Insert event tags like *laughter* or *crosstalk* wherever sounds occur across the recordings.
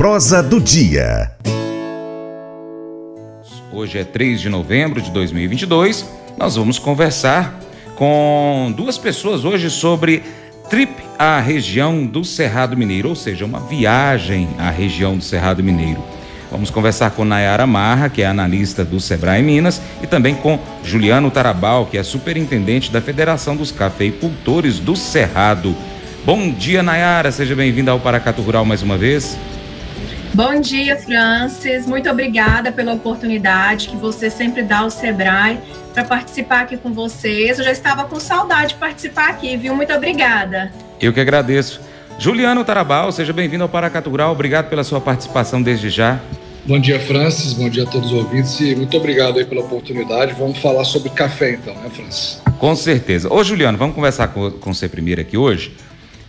Prosa do Dia. Hoje é 3 de novembro de 2022. Nós vamos conversar com duas pessoas hoje sobre trip à região do Cerrado Mineiro, ou seja, uma viagem à região do Cerrado Mineiro. Vamos conversar com Nayara Marra, que é analista do Sebrae Minas, e também com Juliano Tarabal, que é superintendente da Federação dos Cafeicultores do Cerrado. Bom dia, Nayara. Seja bem-vinda ao Paracato Rural mais uma vez. Bom dia, Francis. Muito obrigada pela oportunidade que você sempre dá ao Sebrae para participar aqui com vocês. Eu já estava com saudade de participar aqui, viu? Muito obrigada. Eu que agradeço. Juliano Tarabal, seja bem-vindo ao Paracatu Rural. Obrigado pela sua participação desde já. Bom dia, Francis. Bom dia a todos os ouvintes e muito obrigado aí pela oportunidade. Vamos falar sobre café então, né, Francis? Com certeza. Ô, Juliano, vamos conversar com, com você primeiro aqui hoje.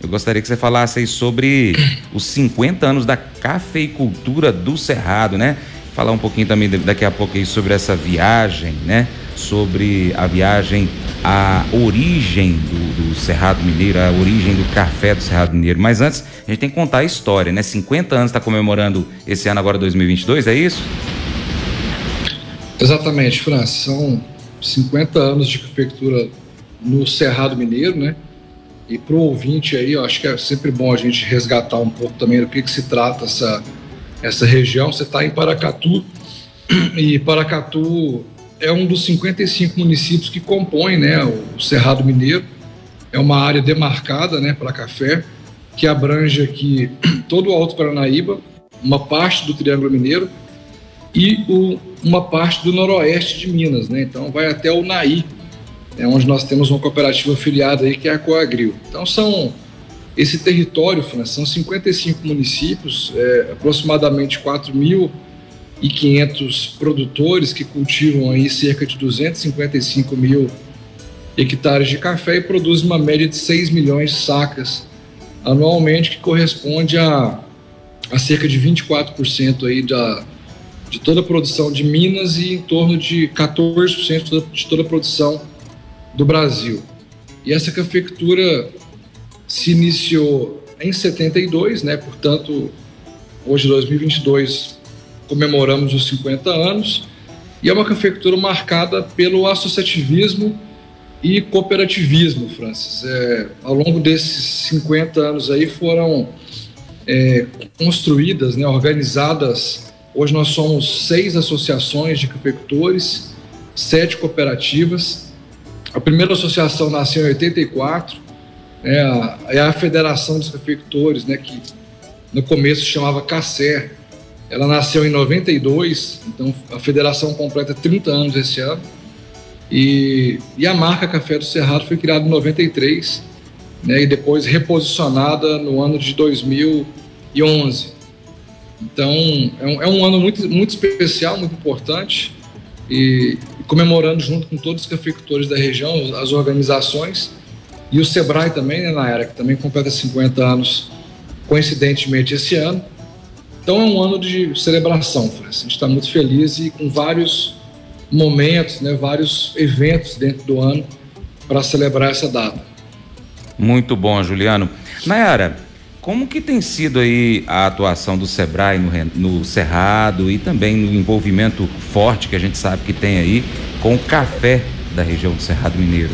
Eu gostaria que você falasse aí sobre os 50 anos da cafeicultura do Cerrado, né? Falar um pouquinho também daqui a pouco aí sobre essa viagem, né? Sobre a viagem, a origem do, do Cerrado Mineiro, a origem do café do Cerrado Mineiro. Mas antes, a gente tem que contar a história, né? 50 anos está comemorando esse ano agora 2022, é isso? Exatamente, Francis. São 50 anos de cafeicultura no Cerrado Mineiro, né? E para o ouvinte aí, eu acho que é sempre bom a gente resgatar um pouco também do que, que se trata essa, essa região. Você está em Paracatu, e Paracatu é um dos 55 municípios que compõem né, o Cerrado Mineiro. É uma área demarcada né, para café, que abrange aqui *clears throat* todo o Alto Paranaíba, uma parte do Triângulo Mineiro e o, uma parte do noroeste de Minas. Né? Então vai até o Naí, é onde nós temos uma cooperativa afiliada aí que é a Coagril. Então são esse território, França, são 55 municípios, é, aproximadamente 4.500 produtores que cultivam aí cerca de 255 mil hectares de café e produzem uma média de 6 milhões de sacas anualmente, que corresponde a, a cerca de 24% aí da, de toda a produção de Minas e em torno de 14% de toda a produção do Brasil. E essa cafeicultura se iniciou em 72, né? Portanto, hoje 2022 comemoramos os 50 anos e é uma cafeicultura marcada pelo associativismo e cooperativismo, Francis. É, ao longo desses 50 anos aí foram é, construídas, né, organizadas. Hoje nós somos seis associações de cafeicultores, sete cooperativas a primeira associação nasceu em 84, é a, é a Federação dos Cafeicultores, né, que no começo chamava CACER. Ela nasceu em 92, então a federação completa 30 anos esse ano. E, e a marca Café do Cerrado foi criada em 93, né, e depois reposicionada no ano de 2011. Então é um, é um ano muito, muito especial, muito importante e comemorando junto com todos os cafeicultores da região, as organizações e o Sebrae também, né, na era que também completa 50 anos coincidentemente esse ano. Então é um ano de celebração, Francis. A gente está muito feliz e com vários momentos, né, vários eventos dentro do ano para celebrar essa data. Muito bom, Juliano. Nayara, como que tem sido aí a atuação do Sebrae no, no, Cerrado e também no envolvimento forte que a gente sabe que tem aí com o café da região do Cerrado Mineiro?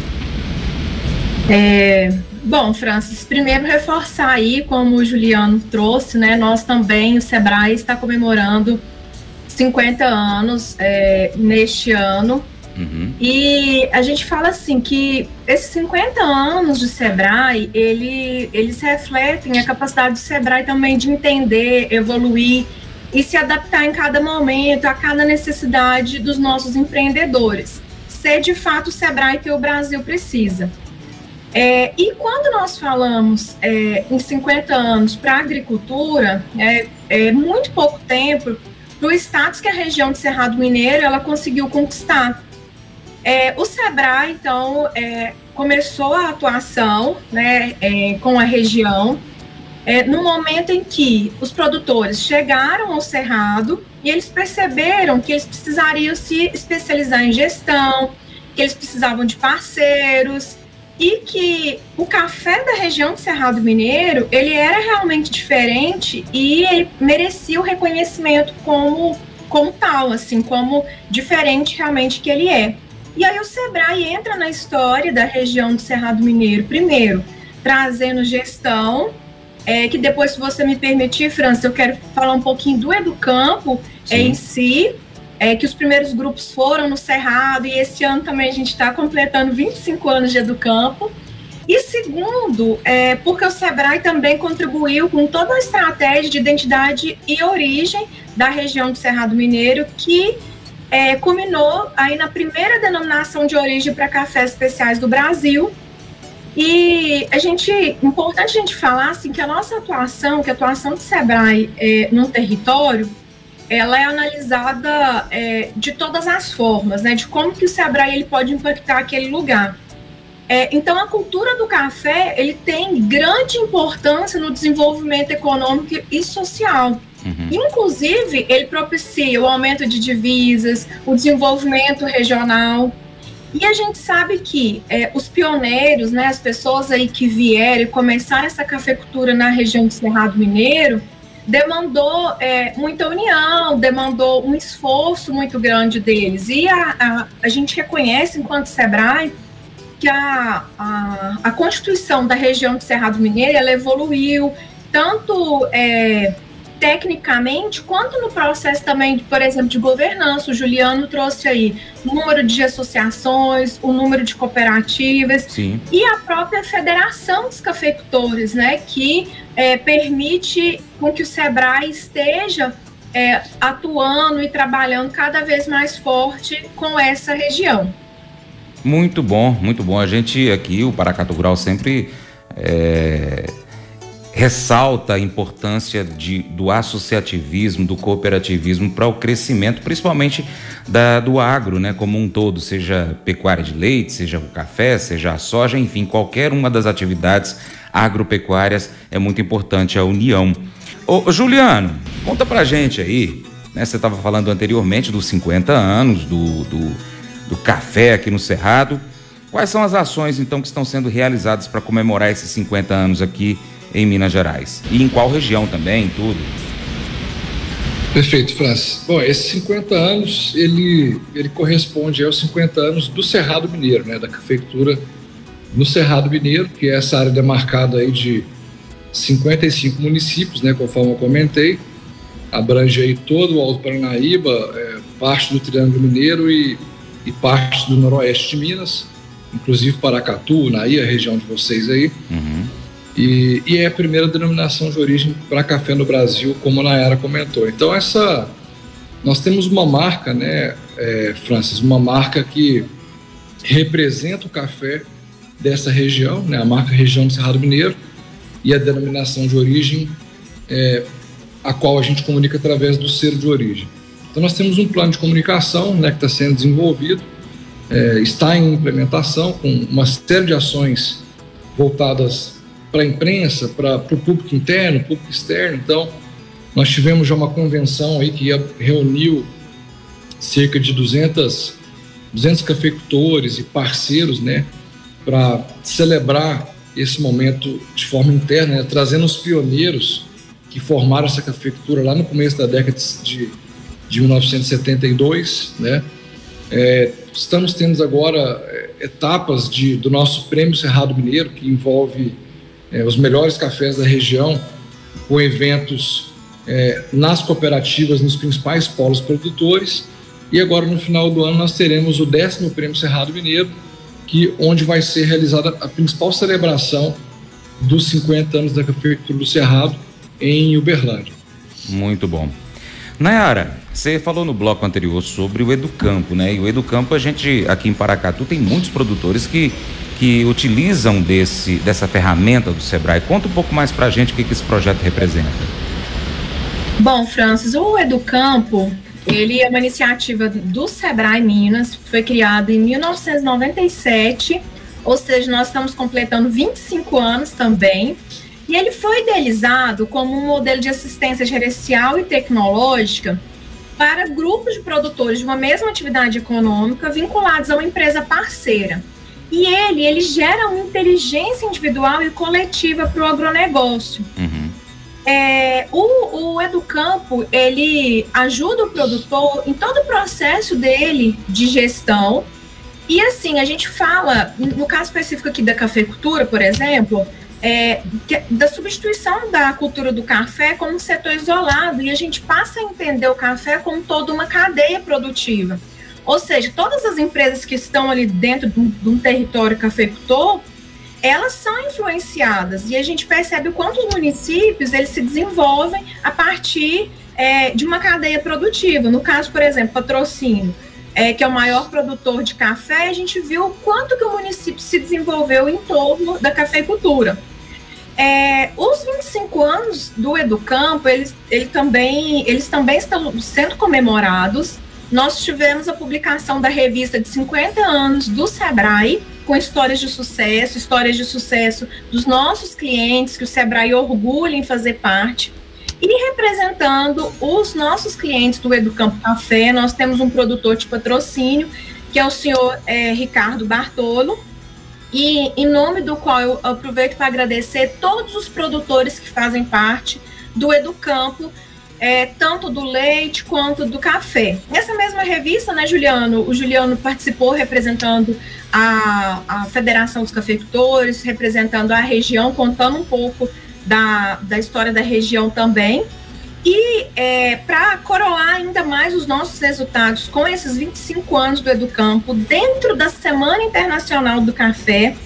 É, bom, Francis, primeiro reforçar aí, como o Juliano trouxe, né? Nós também, o Sebrae está comemorando 50 anos é, neste ano Uhum. E a gente fala assim que esses 50 anos de Sebrae, ele, eles refletem a capacidade do Sebrae também de entender, evoluir e se adaptar em cada momento, a cada necessidade dos nossos empreendedores. Ser de fato o Sebrae que o Brasil precisa. É, e quando nós falamos é, em 50 anos para a agricultura, é, é muito pouco tempo para o status que a região de Cerrado Mineiro ela conseguiu conquistar. É, o Sebrae, então, é, começou a atuação né, é, com a região é, no momento em que os produtores chegaram ao Cerrado e eles perceberam que eles precisariam se especializar em gestão, que eles precisavam de parceiros, e que o café da região do Cerrado Mineiro, ele era realmente diferente e ele merecia o reconhecimento como, como tal, assim, como diferente realmente que ele é. E aí o Sebrae entra na história da região do Cerrado Mineiro, primeiro, trazendo gestão, é, que depois, se você me permitir, França, eu quero falar um pouquinho do Educampo é, em si, é, que os primeiros grupos foram no Cerrado, e esse ano também a gente está completando 25 anos de Educampo. E segundo, é, porque o Sebrae também contribuiu com toda a estratégia de identidade e origem da região do Cerrado Mineiro, que é, culminou aí na primeira denominação de origem para cafés especiais do Brasil. E a gente, importante a gente falar assim, que a nossa atuação, que a atuação do Sebrae é, no território, ela é analisada é, de todas as formas, né, de como que o Sebrae ele pode impactar aquele lugar. É, então, a cultura do café ele tem grande importância no desenvolvimento econômico e social. Uhum. Inclusive, ele propicia o aumento de divisas, o desenvolvimento regional. E a gente sabe que é, os pioneiros, né, as pessoas aí que vieram e começaram essa cafeicultura na região do Cerrado Mineiro, demandou é, muita união, demandou um esforço muito grande deles. E a, a, a gente reconhece, enquanto SEBRAE, que a, a, a Constituição da região do Cerrado Mineiro ela evoluiu, tanto é, tecnicamente, quanto no processo também, por exemplo, de governança. O Juliano trouxe aí o número de associações, o número de cooperativas Sim. e a própria Federação dos Cafeicultores, né, que é, permite com que o SEBRAE esteja é, atuando e trabalhando cada vez mais forte com essa região. Muito bom, muito bom. A gente aqui, o Paracatu Rural, sempre é, ressalta a importância de, do associativismo, do cooperativismo para o crescimento, principalmente da, do agro, né, como um todo, seja pecuária de leite, seja o café, seja a soja, enfim, qualquer uma das atividades agropecuárias é muito importante a união. Ô, Juliano, conta pra gente aí, né, você estava falando anteriormente dos 50 anos do, do, do café aqui no Cerrado. Quais são as ações então que estão sendo realizadas para comemorar esses 50 anos aqui em Minas Gerais? E em qual região também, tudo? Perfeito, Francis. Bom, esses 50 anos, ele, ele corresponde aos 50 anos do Cerrado Mineiro, né, da cafeicultura no Cerrado Mineiro, que é essa área demarcada aí de 55 municípios, né, conforme eu comentei, abrange aí todo o Alto Paranaíba, é, parte do Triângulo Mineiro e, e parte do noroeste de Minas, inclusive Paracatu, Naí, a região de vocês aí. Uhum. E, e, é a primeira denominação de origem para café no Brasil, como a Nayara comentou. Então, essa. Nós temos uma marca, né, é, Francis, uma marca que representa o café dessa região, né, a marca Região do Cerrado Mineiro, e a denominação de origem, é, a qual a gente comunica através do selo de origem. Então, nós temos um plano de comunicação né, que está sendo desenvolvido, é, está em implementação, com uma série de ações voltadas para a imprensa, para o público interno, público externo. Então, nós tivemos já uma convenção aí que reuniu cerca de 200, 200 cafeicultores e parceiros, né, para celebrar esse momento de forma interna, né, trazendo os pioneiros que formaram essa cafeicultura lá no começo da década de, de 1972, né. É, estamos tendo agora é, etapas de, do nosso Prêmio Cerrado Mineiro, que envolve é, os melhores cafés da região, com eventos é, nas cooperativas, nos principais polos produtores. E agora, no final do ano, nós teremos o décimo Prêmio Cerrado Mineiro, que, onde vai ser realizada a principal celebração dos 50 anos da Cafeicultura do Cerrado em Uberlândia. Muito bom. Nayara, você falou no bloco anterior sobre o Educampo, né? E o Educampo, a gente aqui em Paracatu tem muitos produtores que que utilizam desse, dessa ferramenta do Sebrae. Conta um pouco mais para a gente o que, que esse projeto representa. Bom, Francis, o Educampo, ele é uma iniciativa do Sebrae Minas, foi criado em 1997, ou seja, nós estamos completando 25 anos também. E ele foi idealizado como um modelo de assistência gerencial e tecnológica para grupos de produtores de uma mesma atividade econômica vinculados a uma empresa parceira. E ele, ele gera uma inteligência individual e coletiva para o agronegócio. Uhum. É, o, o Educampo, ele ajuda o produtor em todo o processo dele de gestão. E assim, a gente fala, no caso específico aqui da cafeicultura, por exemplo, é, da substituição da cultura do café como um setor isolado e a gente passa a entender o café como toda uma cadeia produtiva. Ou seja, todas as empresas que estão ali dentro de um, de um território cafeicultor, elas são influenciadas e a gente percebe o quanto os municípios eles se desenvolvem a partir é, de uma cadeia produtiva. No caso, por exemplo, patrocínio, é, que é o maior produtor de café, a gente viu o quanto que o município se desenvolveu em torno da cafeicultura. É, os 25 anos do Educampo, eles, ele também, eles também estão sendo comemorados. Nós tivemos a publicação da revista de 50 anos do Sebrae, com histórias de sucesso, histórias de sucesso dos nossos clientes, que o Sebrae orgulha em fazer parte. E representando os nossos clientes do Educampo Café, nós temos um produtor de patrocínio, que é o senhor é, Ricardo Bartolo, e em nome do qual eu aproveito para agradecer todos os produtores que fazem parte do Educampo, é, tanto do leite quanto do café. Nessa mesma revista, né, Juliano? O Juliano participou representando a, a Federação dos Cafeicultores, representando a região, contando um pouco da, da história da região também. E é, para coroar ainda mais os nossos resultados com esses 25 anos do Educampo, dentro da Semana Internacional do Café,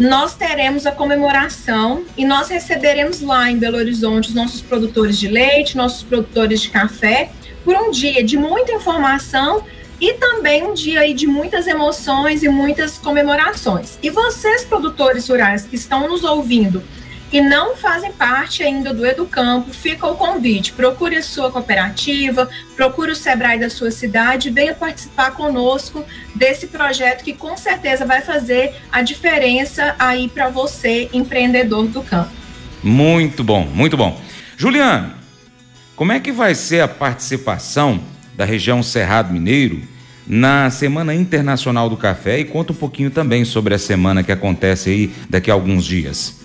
nós teremos a comemoração e nós receberemos lá em Belo Horizonte os nossos produtores de leite, nossos produtores de café, por um dia de muita informação e também um dia aí de muitas emoções e muitas comemorações. E vocês, produtores rurais que estão nos ouvindo, e não fazem parte ainda do Educampo, fica o convite. Procure a sua cooperativa, procure o Sebrae da sua cidade, venha participar conosco desse projeto que com certeza vai fazer a diferença aí para você, empreendedor do campo. Muito bom, muito bom. Juliano, como é que vai ser a participação da região Cerrado Mineiro na Semana Internacional do Café e conta um pouquinho também sobre a semana que acontece aí daqui a alguns dias.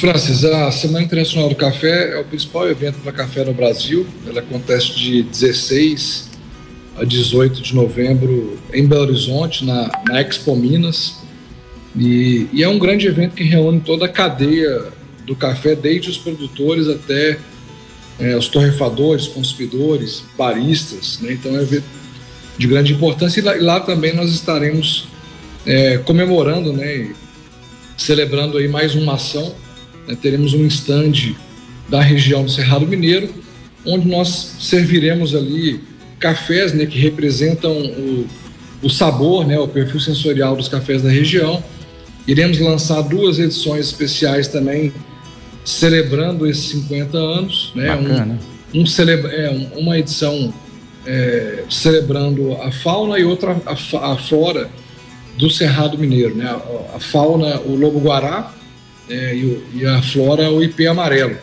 Francis, a Semana Internacional do Café é o principal evento para café no Brasil. Ela acontece de 16 a 18 de novembro em Belo Horizonte, na, na Expo Minas. E, e, é um grande evento que reúne toda a cadeia do café, desde os produtores até é, os torrefadores, consumidores, baristas. Né? Então é um evento de grande importância. E lá, e lá também nós estaremos é, comemorando né, celebrando aí mais uma ação. Né? Teremos um stand da região do Cerrado Mineiro, onde nós serviremos ali cafés né, que representam o, o sabor, né, o perfil sensorial dos cafés da região. Iremos lançar duas edições especiais também, celebrando esses 50 anos. Né, Bacana. Um, um celebra, é, uma edição é, celebrando a fauna e outra a, a flora do Cerrado Mineiro, né? A, a fauna, o lobo-guará é, e, e, a flora, o ipê amarelo.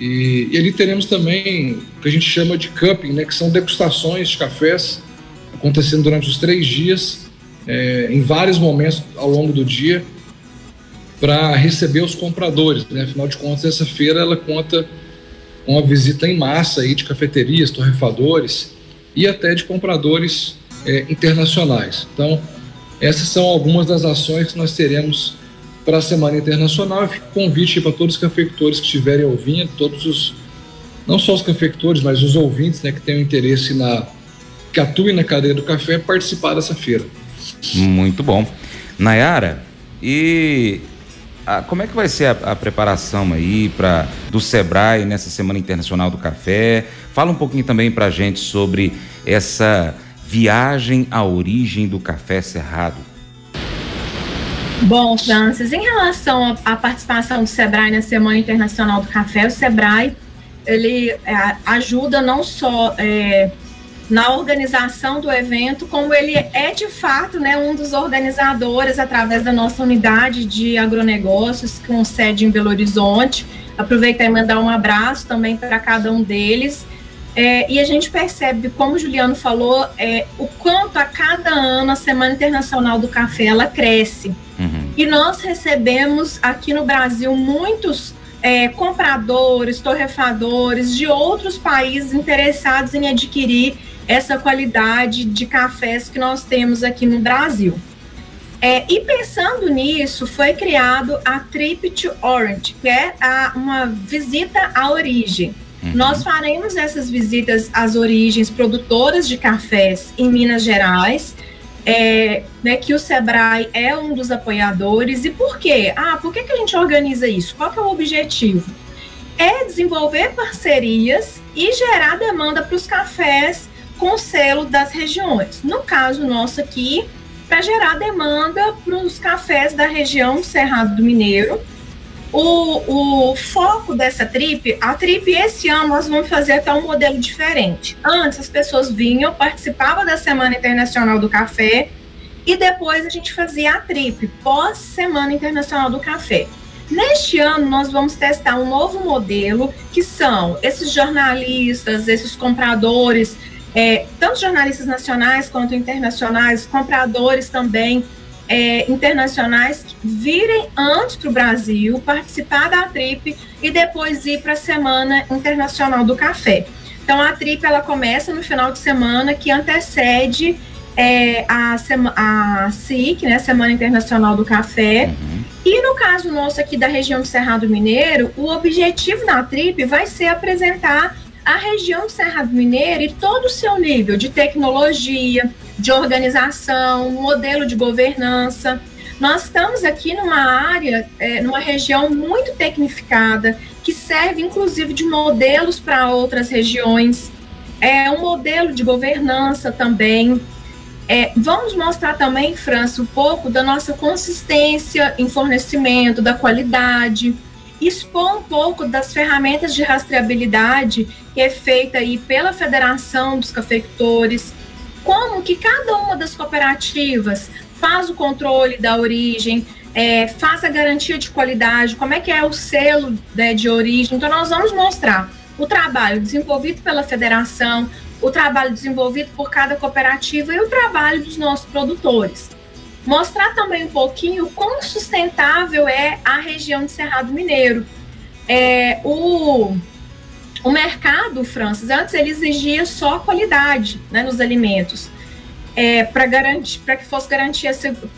E, e ali teremos também o que a gente chama de camping, né? Que são degustações de cafés acontecendo durante os três dias, é, em vários momentos ao longo do dia, para receber os compradores. Né? Afinal de contas, essa feira ela conta com a visita em massa aí de cafeterias, torrefadores e até de compradores é, internacionais. Então, essas são algumas das ações que nós teremos para a Semana Internacional. Fico convite para todos os cafeicultores que estiverem ouvindo, todos os, não só os cafeicultores, mas os ouvintes né, que tenham interesse na, que atuem na cadeia do café, participar dessa feira. Muito bom. Nayara, e como é que vai ser a, a preparação aí para do Sebrae nessa Semana Internacional do Café? Fala um pouquinho também para a gente sobre essa Viagem à origem do café cerrado. Bom, Francis, em relação à participação do Sebrae na Semana Internacional do Café, o Sebrae ele é, ajuda não só é, na organização do evento, como ele é de fato né, um dos organizadores através da nossa unidade de agronegócios, com sede em Belo Horizonte. Aproveitar e mandar um abraço também para cada um deles. É, e a gente percebe, como o Juliano falou, é, o quanto a cada ano a Semana Internacional do Café ela cresce. Uhum. E nós recebemos aqui no Brasil muitos é, compradores, torrefadores de outros países interessados em adquirir essa qualidade de cafés que nós temos aqui no Brasil. É, e pensando nisso, foi criado a Trip to Orange, que é a, uma visita à origem. Uhum. Nós faremos essas visitas às origens produtoras de cafés em Minas Gerais, é, né, que o Sebrae é um dos apoiadores. E por quê? Ah, por que, que a gente organiza isso? Qual que é o objetivo? É desenvolver parcerias e gerar demanda para os cafés com selo das regiões. No caso nosso aqui, para gerar demanda para os cafés da região Cerrado do Mineiro, o, o foco dessa trip, a trip esse ano nós vamos fazer até um modelo diferente. Antes as pessoas vinham, participavam da Semana Internacional do Café e depois a gente fazia a trip pós Semana Internacional do Café. Neste ano nós vamos testar um novo modelo que são esses jornalistas, esses compradores, é, tanto jornalistas nacionais quanto internacionais, compradores também é, internacionais virem antes para o Brasil, participar da TRIP e depois ir para a Semana Internacional do Café. Então, a TRIP ela começa no final de semana que antecede é, a, a SIC, né, Semana Internacional do Café. Uhum. E no caso nosso aqui da região do Cerrado Mineiro, o objetivo da TRIP vai ser apresentar a região do Cerrado Mineiro e todo o seu nível de tecnologia, de organização, modelo de governança. Nós estamos aqui numa área, é, numa região muito tecnificada, que serve inclusive de modelos para outras regiões. É um modelo de governança também. É, vamos mostrar também, França, um pouco da nossa consistência em fornecimento, da qualidade, expor um pouco das ferramentas de rastreabilidade que é feita aí pela Federação dos Cafeicultores, como que cada uma das cooperativas faz o controle da origem, é, faz a garantia de qualidade, como é que é o selo né, de origem. Então, nós vamos mostrar o trabalho desenvolvido pela federação, o trabalho desenvolvido por cada cooperativa e o trabalho dos nossos produtores. Mostrar também um pouquinho quão sustentável é a região de Cerrado Mineiro. É, o o mercado, Francis, antes ele exigia só qualidade né, nos alimentos. É, para garantir, para que fosse garantir,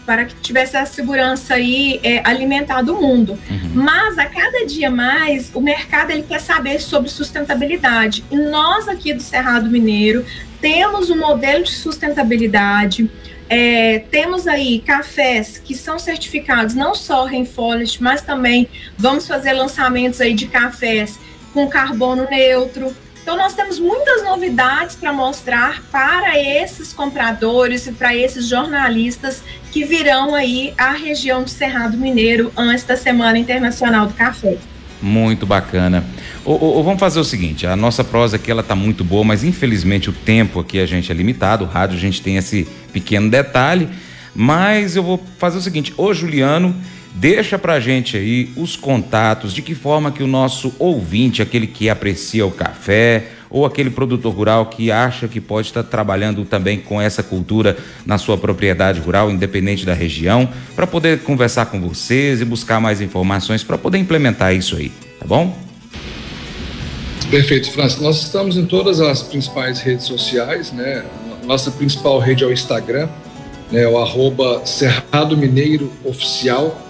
para que tivesse a segurança aí é, alimentar do mundo. Uhum. Mas a cada dia mais o mercado ele quer saber sobre sustentabilidade. E nós aqui do Cerrado Mineiro temos um modelo de sustentabilidade. É, temos aí cafés que são certificados não só Rainforest, mas também vamos fazer lançamentos aí de cafés com carbono neutro. Então, nós temos muitas novidades para mostrar para esses compradores e para esses jornalistas que virão aí à região do Cerrado Mineiro antes da Semana Internacional do Café. Muito bacana. Ou, vamos fazer o seguinte: a nossa prosa aqui ela tá muito boa, mas infelizmente o tempo aqui a gente é limitado. O rádio a gente tem esse pequeno detalhe. Mas eu vou fazer o seguinte: ô Juliano Deixa pra gente aí os contatos, de que forma que o nosso ouvinte, aquele que aprecia o café, ou aquele produtor rural que acha que pode estar trabalhando também com essa cultura na sua propriedade rural, independente da região, para poder conversar com vocês e buscar mais informações para poder implementar isso aí, tá bom? Perfeito, Francis. Nós estamos em todas as principais redes sociais, né? Nossa principal rede é o Instagram, né? O arroba Cerrado Mineiro Oficial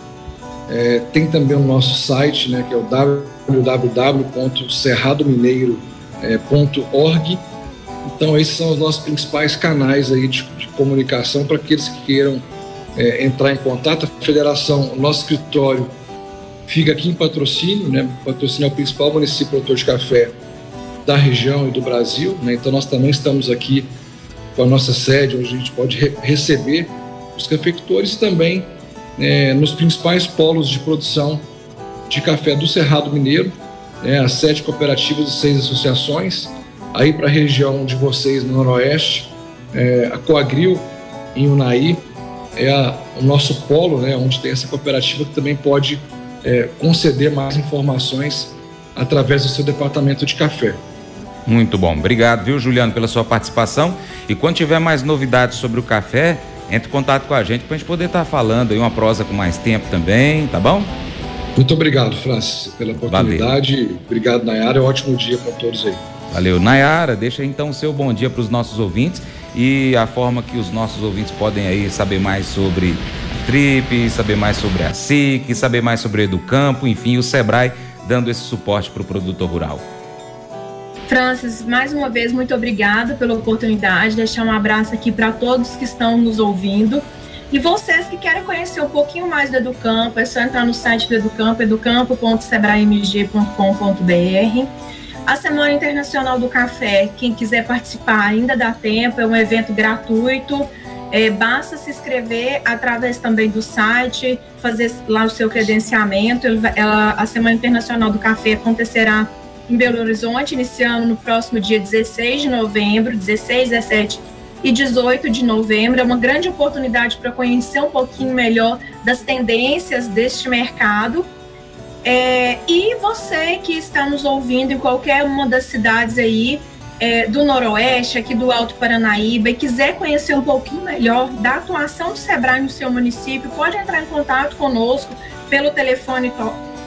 é, tem também o nosso site, né, que é o www.cerradomineiro.org. Então, esses são os nossos principais canais aí de, de comunicação para aqueles que queiram é, entrar em contato. A federação, nosso escritório fica aqui em patrocínio, né? Patrocínio é o principal município produtor de café da região e do Brasil, né? Então, nós também estamos aqui com a nossa sede, onde a gente pode re receber os cafeicultores e também é, nos principais polos de produção de café do Cerrado Mineiro, né, as sete cooperativas e seis associações. Aí para a região de vocês no Noroeste, é, a Coagril em Unai é a, o nosso polo, né, onde tem essa cooperativa que também pode é, conceder mais informações através do seu departamento de café. Muito bom. Obrigado, viu, Juliano, pela sua participação. E quando tiver mais novidades sobre o café, entre em contato com a gente para a gente poder estar tá falando aí uma prosa com mais tempo também, tá bom? Muito obrigado, Francis, pela oportunidade. Valeu. Obrigado, Nayara. Um ótimo dia para todos aí. Valeu. Nayara, deixa então o seu bom dia para os nossos ouvintes e a forma que os nossos ouvintes podem aí saber mais sobre a Trip, saber mais sobre a SIC, saber mais sobre o Educampo, enfim, o Sebrae dando esse suporte para o produtor rural. Francis, mais uma vez, muito obrigada pela oportunidade. Deixar um abraço aqui para todos que estão nos ouvindo. E vocês que querem conhecer um pouquinho mais do Educampo, é só entrar no site do Educampo, educampo.sebraemg.com.br. A Semana Internacional do Café, quem quiser participar ainda dá tempo, é um evento gratuito. É, basta se inscrever através também do site, fazer lá o seu credenciamento. Ela, a Semana Internacional do Café acontecerá em Belo Horizonte, iniciando no próximo dia 16 de novembro, 16, 17 e 18 de novembro. É uma grande oportunidade para conhecer um pouquinho melhor das tendências deste mercado. É, e você que está nos ouvindo em qualquer uma das cidades aí é, do Noroeste, aqui do Alto Paranaíba, e quiser conhecer um pouquinho melhor da atuação do Sebrae no seu município, pode entrar em contato conosco pelo telefone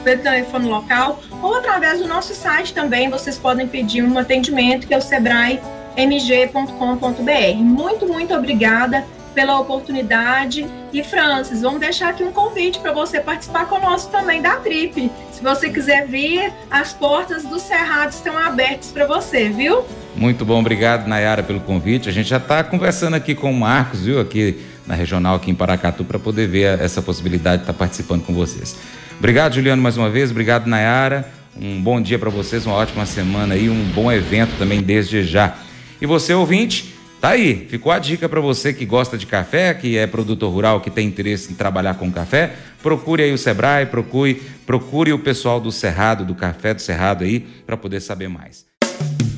pelo telefone local ou através do nosso site também. Vocês podem pedir um atendimento que é o sebraemg.com.br. Muito, muito obrigada pela oportunidade. E Francis, vamos deixar aqui um convite para você participar conosco também da Trip. Se você quiser vir, as portas do Cerrado estão abertas para você, viu? Muito bom, obrigado Nayara pelo convite. A gente já está conversando aqui com o Marcos, viu, aqui na regional aqui em Paracatu para poder ver essa possibilidade de estar tá participando com vocês. Obrigado, Juliano, mais uma vez. Obrigado, Nayara. Um bom dia para vocês, uma ótima semana e um bom evento também desde já. E você, ouvinte, tá aí. Ficou a dica para você que gosta de café, que é produtor rural, que tem interesse em trabalhar com café. Procure aí o Sebrae, procure, procure o pessoal do Cerrado, do Café do Cerrado aí, para poder saber mais.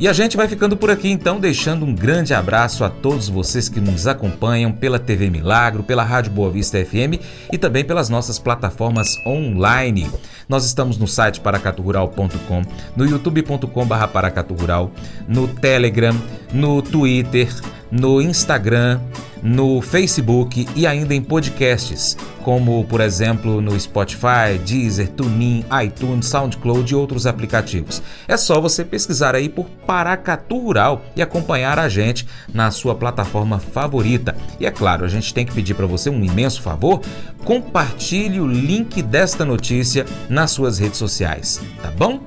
E a gente vai ficando por aqui então, deixando um grande abraço a todos vocês que nos acompanham pela TV Milagro, pela Rádio Boa Vista FM e também pelas nossas plataformas online. Nós estamos no site paracaturural.com, no youtube.com.br paracaturural, no Telegram, no Twitter, no Instagram, no Facebook e ainda em podcasts, como por exemplo no Spotify, Deezer, TuneIn, iTunes, SoundCloud e outros aplicativos. É só você pesquisar aí por Paracatu Rural e acompanhar a gente na sua plataforma favorita. E é claro, a gente tem que pedir para você um imenso favor, compartilhe o link desta notícia nas suas redes sociais, tá bom?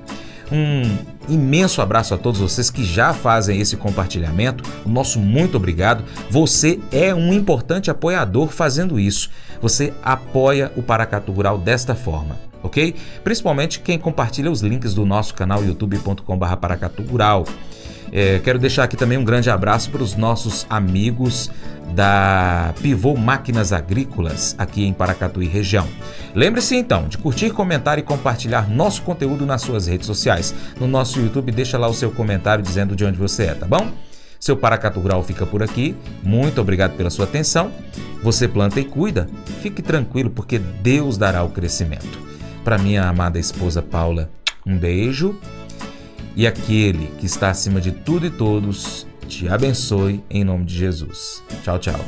Um imenso abraço a todos vocês que já fazem esse compartilhamento. O nosso muito obrigado. Você é um importante apoiador fazendo isso. Você apoia o Paracatu Rural desta forma, ok? Principalmente quem compartilha os links do nosso canal youtube.com.br Paracatu Rural. É, quero deixar aqui também um grande abraço para os nossos amigos da Pivô Máquinas Agrícolas aqui em Paracatuí região. Lembre-se então de curtir, comentar e compartilhar nosso conteúdo nas suas redes sociais. No nosso YouTube, deixa lá o seu comentário dizendo de onde você é, tá bom? Seu Paracatu Rural fica por aqui. Muito obrigado pela sua atenção. Você planta e cuida. Fique tranquilo porque Deus dará o crescimento. Para minha amada esposa Paula, um beijo e aquele que está acima de tudo e todos te abençoe em nome de Jesus. Tchau, tchau.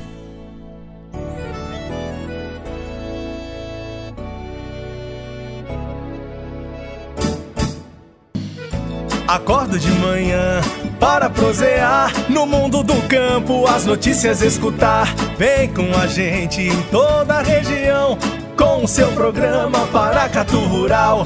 Acordo de manhã para prosear no mundo do campo, as notícias escutar. Vem com a gente em toda a região com o seu programa Paracatu Rural.